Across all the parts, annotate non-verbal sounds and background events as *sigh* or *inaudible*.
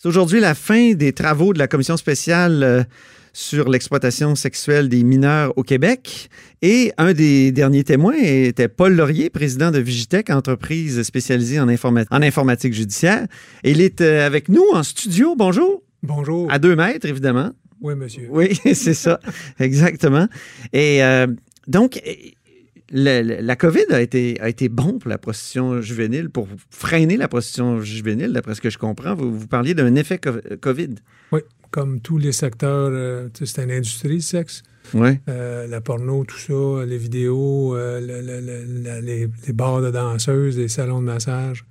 C'est aujourd'hui la fin des travaux de la commission spéciale euh, sur l'exploitation sexuelle des mineurs au Québec. Et un des derniers témoins était Paul Laurier, président de Vigitech, entreprise spécialisée en, en informatique judiciaire. Et il est euh, avec nous en studio. Bonjour. Bonjour. À deux mètres, évidemment. Oui, monsieur. Oui, *laughs* c'est ça. Exactement. Et euh, donc, la COVID a été, a été bon pour la prostitution juvénile, pour freiner la prostitution juvénile, d'après ce que je comprends. Vous, vous parliez d'un effet COVID. Oui, comme tous les secteurs, euh, c'est une industrie, le sexe. Oui. Euh, la porno, tout ça, les vidéos, euh, les, les, bars de danseuses, les salons de massage.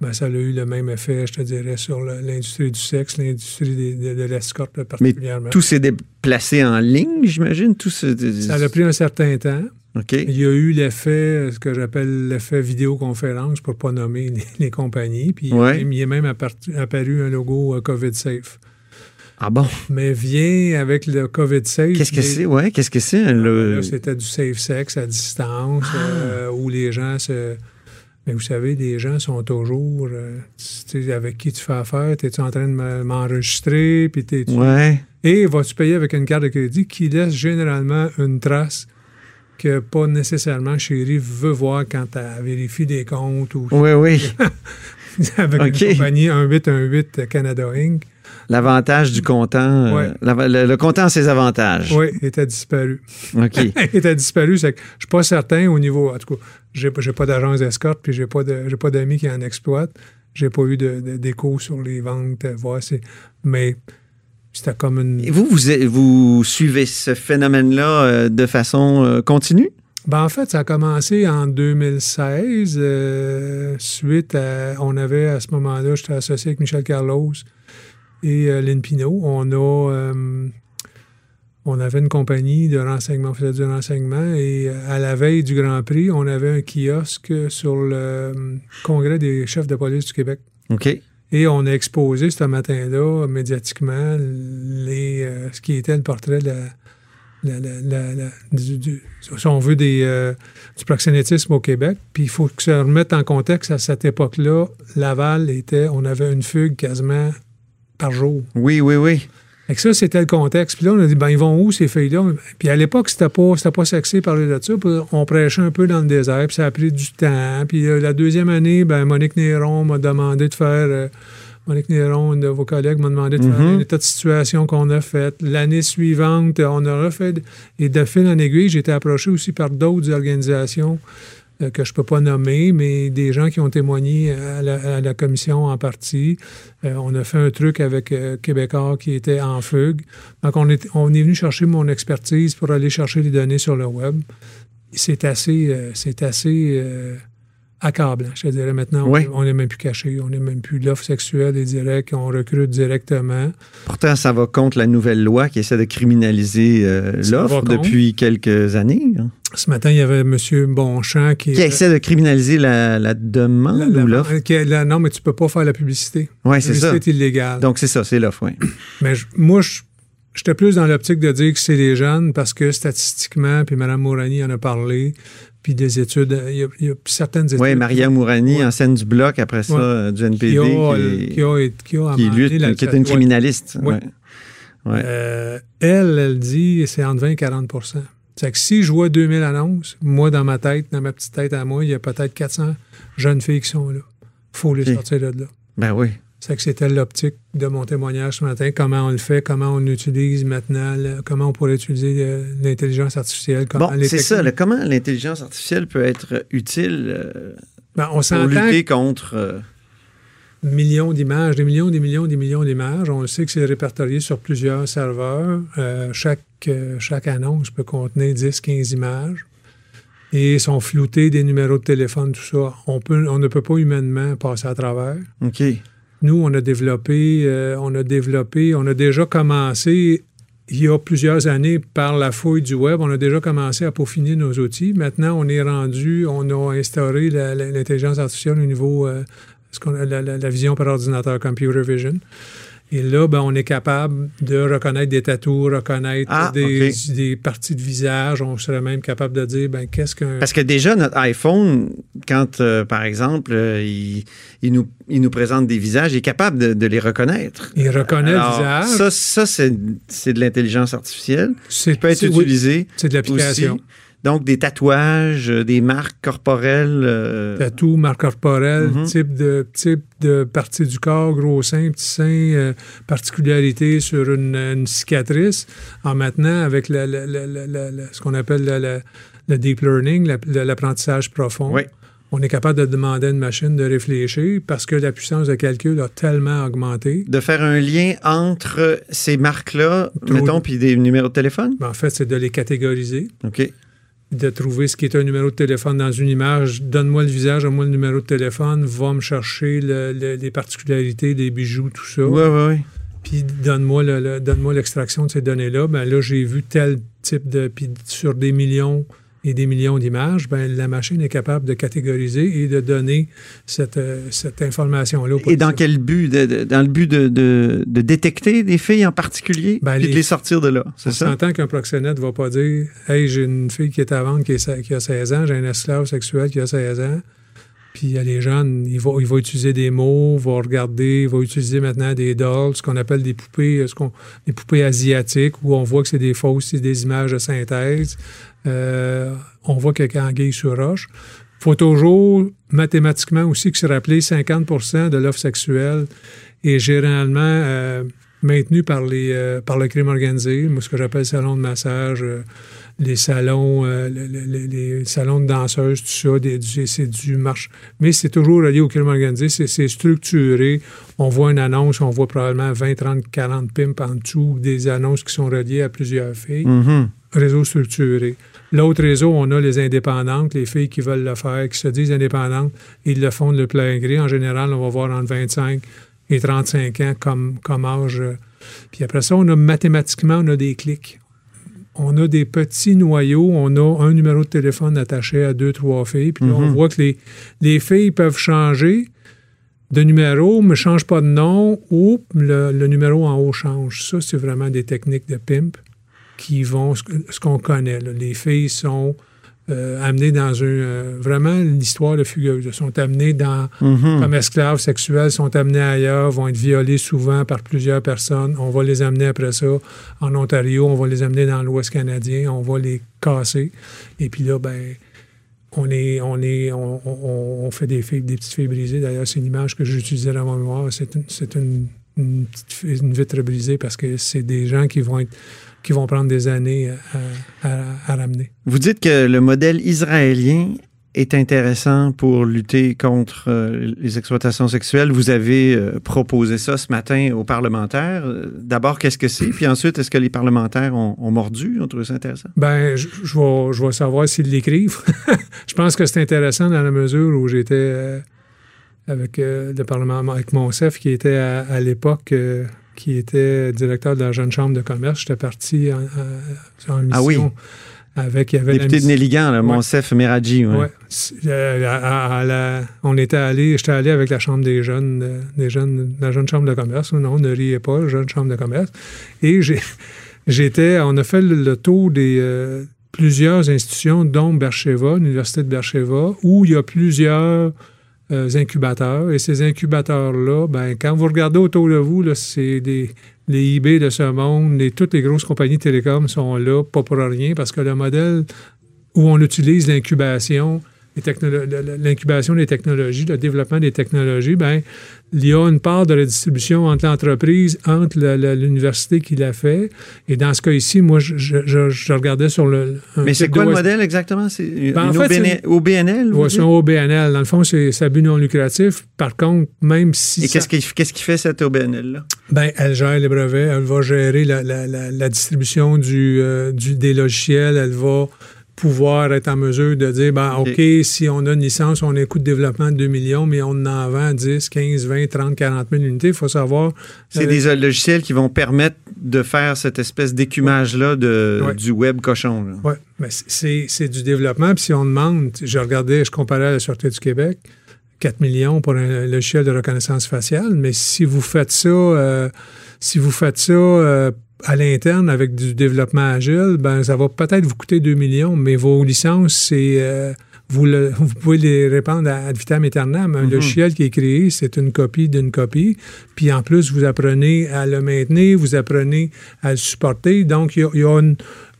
Ben, ça a eu le même effet, je te dirais, sur l'industrie du sexe, l'industrie de, de, l'escorte particulièrement. Mais tout s'est déplacé en ligne, j'imagine? Tout ça a pris un certain temps. Il y a eu l'effet, ce que j'appelle l'effet vidéoconférence, pour ne pas nommer *laughs* les, compagnies. Puis il y a même apparu un logo euh, COVID Safe. Ah bon? Mais vient avec le COVID Safe. Qu'est-ce que c'est? Ouais, qu'est-ce que c'est? Le... C'était du safe sex à distance, ah! euh, où les gens se. Mais vous savez, les gens sont toujours. Euh, sais, avec qui tu fais affaire? Es-tu en train de m'enregistrer? Puis Ouais. Et vas-tu payer avec une carte de crédit qui laisse généralement une trace que pas nécessairement chérie veut voir quand elle vérifie des comptes ou. Oui, oui. *laughs* avec une compagnie 1818 Canada Inc. L'avantage du comptant, euh, le, comptant a ses avantages. Oui, il était disparu. OK. *laughs* il était disparu, c'est que je suis pas certain au niveau, en tout cas, j'ai, pas d'agence d'escorte, puis j'ai pas pas d'amis qui en exploitent. J'ai pas eu d'écho sur les ventes, voir mais c'était comme une... Et vous, vous, suivez ce phénomène-là euh, de façon euh, continue? Ben, en fait, ça a commencé en 2016. Euh, suite à. On avait à ce moment-là, j'étais associé avec Michel Carlos et Lynn Pinault. On a. on avait une compagnie de renseignement, on faisait du renseignement et à la veille du Grand Prix, on avait un kiosque sur le Congrès des chefs de police du Québec. OK. Et on a exposé ce matin-là, médiatiquement, les, euh, ce qui était le portrait de la, du, si on des, euh, du proxénétisme au Québec. Puis il faut que ça remette en contexte, à cette époque-là, Laval était, on avait une fugue quasiment par jour. Oui, oui, oui. Et ça, c'était le contexte. Puis là, on a dit, ben, ils vont où ces filles-là? Puis à l'époque, c'était pas, c'était pas sexy parler de ça. on prêchait un peu dans le désert, puis ça a pris du temps. Puis euh, la deuxième année, ben, Monique Néron m'a demandé de faire. Euh, Monique Néron, une de vos collègues, m'a demandé de faire mm-hmm. un état de situation qu'on a fait. L'année suivante, on a refait. Et de fil en aiguille, j'ai été approché aussi par d'autres organisations euh, que je ne peux pas nommer, mais des gens qui ont témoigné à la, commission en partie. Euh, on a fait un truc avec euh, Québécois qui était en fugue. Donc, on est, on est venu chercher mon expertise pour aller chercher les données sur le web. C'est assez, c'est assez accablant, je dirais. Maintenant, on n'est même plus caché, on n'est même plus l'offre sexuelle et direct, on recrute directement. Pourtant, ça va contre la nouvelle loi qui essaie de criminaliser euh, l'offre depuis quelques années. Hein. Ce matin, il y avait M. Bonchamp qui... Qui essaie de criminaliser la, demande ou l'offre? Non, mais tu ne peux pas faire la publicité. Oui, c'est ça. La publicité est illégale. Donc, c'est ça, c'est l'offre, oui. *clears throat* mais moi, je J'étais plus dans l'optique de dire que c'est les jeunes parce que statistiquement, puis Mme Mourani en a parlé, puis des études, il y a, certaines études. Oui, Maria Mourani, en scène du bloc, après ça, du NPD, qui, a, qui, a, qui, lutte, qui est une criminaliste. Ouais. Euh, elle, elle dit c'est entre 20 et 40% c'est que si je vois 2000 annonces, moi, dans ma tête, dans ma petite tête à moi, il y a peut-être 400 jeunes filles qui sont là. Il faut les sortir de là. Ben oui. C'est que c'était l'optique de mon témoignage ce matin, comment on le fait, comment on utilise maintenant, comment on pourrait utiliser euh, l'intelligence artificielle? Bon, c'est ça, comment l'intelligence artificielle peut être utile euh, ben, on pour lutter contre... Euh, millions d'images, des millions, des millions, des millions d'images. On sait que c'est répertorié sur plusieurs serveurs. chaque, chaque annonce peut contenir 10, 15 images. Et sont floutés des numéros de téléphone, tout ça. On, peut, on ne peut pas humainement passer à travers. OK. Nous, on a développé, euh, on a développé, on a déjà commencé il y a plusieurs années par la fouille du web, on a déjà commencé à peaufiner nos outils. Maintenant, on est rendu, on a instauré l'intelligence artificielle au niveau, euh, ce qu'on la vision par ordinateur, computer vision. Et là, ben, on est capable de reconnaître des tatous, reconnaître Ah, des, parties de visage. On serait même capable de dire, ben, qu'est-ce qu'un... Parce que déjà, notre iPhone, quand, euh, par exemple, euh, il, il nous, il nous présente des visages, il est capable de, de les reconnaître. Il reconnaît Alors, le visage. Ça, ça c'est de l'intelligence artificielle c'est qui peut être c'est- oui, utilisé c'est de l'application. Donc, des tatouages, euh, des marques corporelles. euh, Tatou, marque corporelle, Mhm. type, de, type de partie du corps, gros sein, petit sein, euh, particularité sur une, une cicatrice. En maintenant, avec la- la- la- ce qu'on appelle le deep learning, la- la- l'apprentissage profond, Oui. on est capable de demander à une machine de réfléchir parce que la puissance de calcul a tellement augmenté. de faire un lien entre ces marques-là, mettons, puis des numéros de téléphone? Ben, en fait, c'est de les catégoriser. OK. De trouver ce qui est un numéro de téléphone dans une image. Donne-moi le visage, donne-moi le numéro de téléphone, va me chercher le- le- les particularités, les bijoux, tout ça. Oui, oui, oui. Puis donne-moi le- le- donne-moi l'extraction de ces données-là. Ben là, j'ai vu tel type de. Puis sur des millions et des millions d'images, ben la machine est capable de catégoriser et de donner cette, euh, cette information-là. Et dans quel but? De- de- dans le but de, de- de détecter des filles en particulier, Ben, puis de les- sortir de là, c'est On ça? s'entend qu'un proxénète ne va pas dire Hey, j'ai une fille qui est à vendre qui, est se- qui a 16 ans, j'ai un esclave sexuel qui a 16 ans. Puis les jeunes, il va, il va utiliser des mots, va regarder, il va utiliser maintenant des dolls, ce qu'on appelle des poupées, ce qu'on, des poupées asiatiques, où on voit que c'est des fausses, c'est des images de synthèse. Euh, on voit a anguille sur roche. Il faut toujours mathématiquement aussi que se rappeler 50% de l'offre sexuelle est généralement euh, maintenue par, les, euh, par le crime organisé, ce que j'appelle salon de massage, euh, les salons, euh, le- le- le- les salons de danseuses, tout ça, c'est du marche. Mais c'est toujours relié au crime organisé, c'est structuré. On voit une annonce, on voit probablement 20, 30, 40 pimps en dessous, des annonces qui sont reliées à plusieurs filles Mhm. réseau structuré. L'autre réseau, on a les indépendantes, les filles qui veulent le faire, qui se disent indépendantes, ils le font de plein gré. En général, on va voir entre 25 et 35 ans comme, comme âge. euh. Puis après ça, on a mathématiquement, on a des clics. On a des petits noyaux, on a un numéro de téléphone attaché à deux, trois filles, puis là, on Mhm. voit que les, les filles peuvent changer de numéro, mais ne changent pas de nom, ou le, le numéro en haut change. Ça, c'est vraiment des techniques de pimp qui vont, ce, qu'on connaît. là. Les filles sont euh, amenées dans un... euh, vraiment, l'histoire de fugueuse. Elles sont amenées dans, Mhm. comme esclaves sexuels, sont amenées ailleurs, vont être violées souvent par plusieurs personnes. On va les amener après ça en Ontario, on va les amener dans l'Ouest canadien, on va les casser. Et puis là, ben on est, on est, on, on- on fait des filles, des petites filles brisées. D'ailleurs, c'est une image que j'utilisais dans mon mémoire. C'est une, c'est une, une petite une vitre brisée parce que c'est des gens qui vont être, qui vont prendre des années à, à- à ramener. Vous dites que le modèle israélien est intéressant pour lutter contre euh, les exploitations sexuelles. Vous avez euh, proposé ça ce matin aux parlementaires. Euh, D'abord, qu'est-ce que c'est? Puis ensuite, est-ce que les parlementaires ont, ont mordu? Ont trouvé ça intéressant? Ben, je, je vais, je vais savoir s'ils l'écrivent. *laughs* je pense que c'est intéressant dans la mesure où j'étais euh, avec euh, le Parlement, avec Monsef, qui était à, à l'époque, euh, qui était directeur de la jeune chambre de commerce. J'étais parti en, en- en mission Ah oui. avec. Il y avait la Député de Néligan, Monsef Meradji. ouais. Ouais. C'est- euh, on était allé, j'étais allé avec la chambre des jeunes, euh, des jeunes, la jeune chambre de commerce. Non, ne riez pas, jeune chambre de commerce. Et *laughs* j'étais, on a fait le, le tour des euh, plusieurs institutions, dont Bercheva, l'université de Bercheva, où il y a plusieurs euh, incubateurs. Et ces incubateurs-là, ben, quand vous regardez autour de vous, c'est des les eBay de ce monde, les, toutes les grosses compagnies télécom sont là, pas pour rien, parce que le modèle où on utilise l'incubation, l'incubation des technologies, le développement des technologies, ben, il y a une part de la distribution entre l'entreprise, entre l'université qui l'a fait. Et dans ce cas ici, moi, je, je- je- je regardais sur le. un Mais c'est quoi le modèle exactement? C'est une Ben, OBNL? Ouais, c'est un OBNL. Dans le fond, c'est à but non lucratif. Par contre, même si. Et qu'est-ce qui, fait cette OBNL-là? Ben, elle gère les brevets, elle va gérer la, la- la- la distribution du, euh, du- des logiciels, elle va pouvoir être en mesure de dire, ben, OK. Si on a une licence, on a un coût de développement de 2 millions, mais on en vend 10, 15, 20, 30, 40 000 unités, il faut savoir. C'est euh, des euh, logiciels qui vont permettre de faire cette espèce d'écumage-là Ouais. du web cochon. Oui, mais c'est c'est du développement. Puis si on demande, je regardais, je comparais à la Sûreté du Québec, 4 millions pour un logiciel de reconnaissance faciale, mais si vous faites ça, euh, si vous faites ça euh, à l'interne avec du développement agile, ben ça va peut-être vous coûter 2 millions, mais vos licences, c'est euh, vous, le- vous pouvez les répandre à ad vitam aeternam. Un Mhm. logiciel qui est créé, c'est une copie d'une copie. Puis en plus, vous apprenez à le maintenir, vous apprenez à le supporter. Donc, il y a,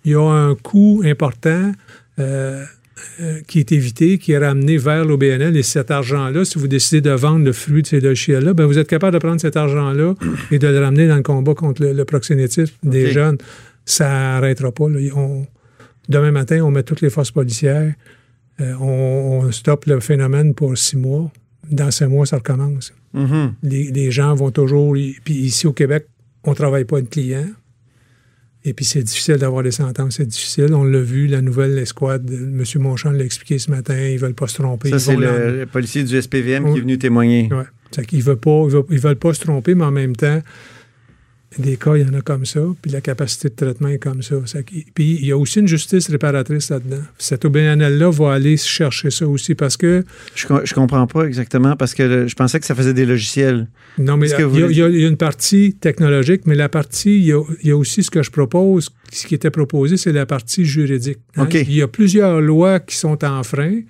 y a un coût important euh, euh, qui est évité, qui est ramené vers l'OBNL. Et cet argent-là, si vous décidez de vendre le fruit de ces logiciels-là, ben vous êtes capable de prendre cet argent-là et de le ramener dans le combat contre le, le proxénétisme des jeunes. Ça n'arrêtera pas. là. On- demain matin, on met toutes les forces policières. Euh, on, on stoppe le phénomène pour six mois. Dans six mois, ça recommence. Mhm. Les, les gens vont toujours. Puis ici au Québec, on ne travaille pas de clients. Et puis c'est difficile d'avoir des sentences, c'est difficile. On l'a vu, la nouvelle escouade, M. Monchamp l'a expliqué ce matin, ils veulent pas se tromper. Ça, c'est le, le policier du SPVM qui Oui. est venu témoigner. Veulent pas, ils veulent, ils veulent pas se tromper, mais en même temps, des cas, il y en a comme ça, puis la capacité de traitement est comme ça. Puis il y a aussi une justice réparatrice là-dedans. Cet OBNL-là va aller chercher ça aussi parce que, Je, je comprends pas exactement parce que le- je pensais que ça faisait des logiciels. non, mais il y, a- y y une partie technologique, mais la partie, il y y a aussi ce que je propose, ce qui était proposé, c'est la partie juridique. hein. OK. Il y a plusieurs lois qui sont en frein.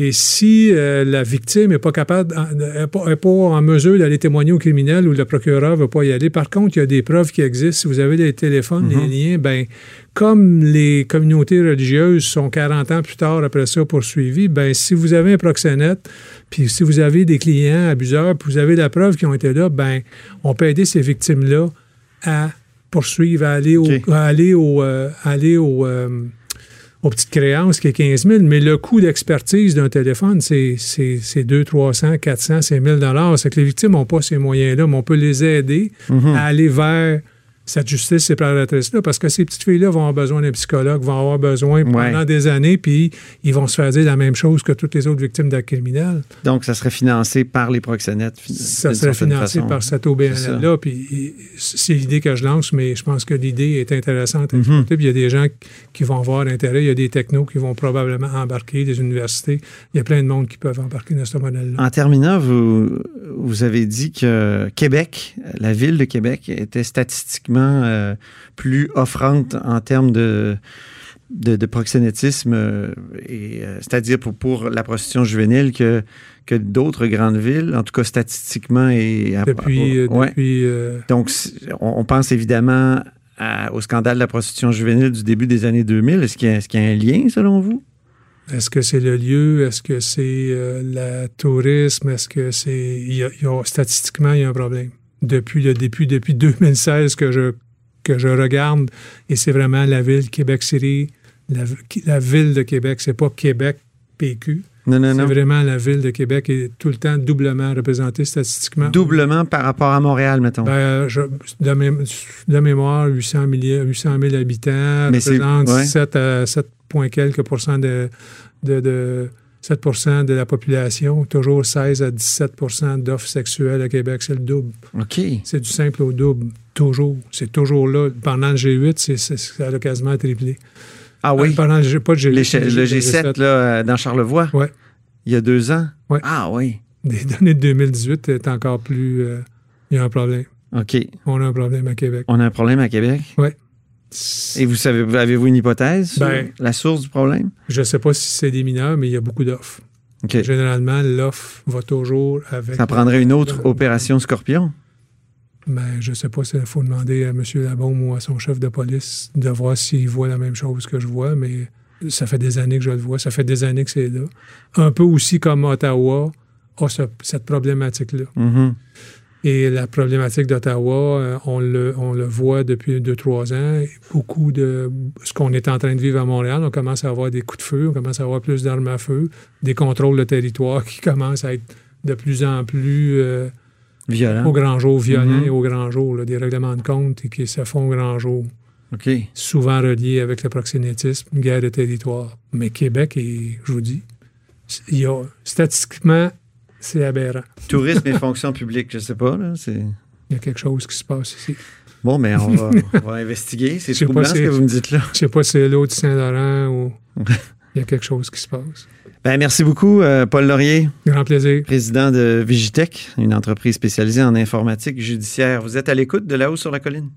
Et si euh, la victime n'est pas capable, n'est pas, est pas en mesure d'aller témoigner au criminel ou le procureur ne veut pas y aller, par contre, il y a des preuves qui existent. Si vous avez les téléphones, Mhm. les liens, ben, comme les communautés religieuses sont 40 ans plus tard après ça poursuivies, ben, si vous avez un proxénète, puis si vous avez des clients abuseurs, puis vous avez la preuve qu'ils ont été là, ben, on peut aider ces victimes-là à poursuivre, à aller au, à aller au, euh, aller au, euh, aux petites créances qui est 15 000, mais le coût d'expertise d'un téléphone, c'est c'est- c'est 200, 300, 400, c'est 1000 C'est que les victimes n'ont pas ces moyens-là, mais on peut les aider Mhm. à aller vers cette justice séparatrice-là, parce que ces petites filles-là vont avoir besoin d'un psychologue, vont avoir besoin Ouais. pendant des années, puis ils vont se faire dire la même chose que toutes les autres victimes d'actes criminels. Donc, ça serait financé par les proxénètes. Ça serait financé façon. par cet C'est OBNL-là, puis c'est l'idée que je lance, mais je pense que l'idée est intéressante. à Mhm. exploiter, puis il y a des gens qui vont avoir intérêt, il y a des technos qui vont probablement embarquer, des universités. Il y a plein de monde qui peuvent embarquer dans ce modèle-là. En terminant, vous, vous avez dit que Québec, la ville de Québec, était statistiquement euh, plus offrante en termes de, de, de proxénétisme, euh, et, euh, c'est-à-dire pour, pour la prostitution juvénile que, que d'autres grandes villes, en tout cas statistiquement. Et, à- Depuis, Ouais. depuis Donc, on, on pense évidemment à- au scandale de la prostitution juvénile du début des années 2000. Est-ce qu'il y, y a un lien, selon vous? est-ce que c'est le lieu, est-ce que c'est le tourisme, est-ce que c'est... statistiquement, il y a un problème? Depuis le début, depuis 2016 *laughs* que je, que je regarde, et c'est vraiment la ville Québec-City, la, la ville de Québec, c'est pas Québec PQ. Non, non, C'est non. vraiment la ville de Québec est tout le temps doublement représentée statistiquement. Doublement par rapport à Montréal, mettons. Ben, je- de, mé- de mémoire, 800 000, 800 000 habitants, Mais c'est- représente ouais. 7 à 7 point quelques pourcents de, de, de 7 de la population, toujours 16 à 17% d'offres sexuelles à Québec, c'est le double. OK. C'est du simple au double, toujours. C'est toujours là. Pendant le G8, c'est, c'est- ça a quasiment triplé. Ah oui? Euh, Pendant le pas le G8. Les G- le le G7, là, euh, dans Charlevoix, Ouais. il y a deux ans? Ouais. Ah oui. Les données de 2018 est encore plus. euh, il y a un problème. OK. On a un problème à Québec. On a un problème à Québec? Et vous savez, avez-vous une hypothèse sur Ben- la source du problème? Je ne sais pas si c'est des mineurs, mais il y a beaucoup d'offres. Généralement, l'offre va toujours avec. Ça prendrait une autre opération Scorpion? Mais je ne sais pas s'il faut demander à M. Labaume ou à son chef de police de voir s'il voit la même chose que je vois, mais ça fait des années que je le vois. Ça fait des années que c'est là. Un peu aussi comme Ottawa a ce- cette problématique-là. Mhm. Et la problématique d'Ottawa, euh, on le, on le voit depuis deux, trois ans. Beaucoup de ce qu'on est en train de vivre à Montréal, on commence à avoir des coups de feu, on commence à avoir plus d'armes à feu, des contrôles de territoire qui commencent à être de plus en plus euh, Violent. au grand jour, violents Mhm. et au grand jour, là, des règlements de compte qui se font au grand jour. Souvent relié avec le proxénétisme, guerre de territoire. Mais Québec, et je vous dis, il y a, statistiquement, c'est aberrant. Tourisme et fonction publique, je sais pas. Là. Il y a quelque chose qui se passe ici. Bon, mais on va, *laughs* on va investiguer. C'est troublant ce que vous me dites là. Je sais pas si c'est l'eau du Saint-Laurent ou il y a quelque chose qui se passe. Ben, merci beaucoup, euh, Paul Laurier, Grand plaisir. président de Vigitech, une entreprise spécialisée en informatique judiciaire. Vous êtes à l'écoute de là-haut sur la colline.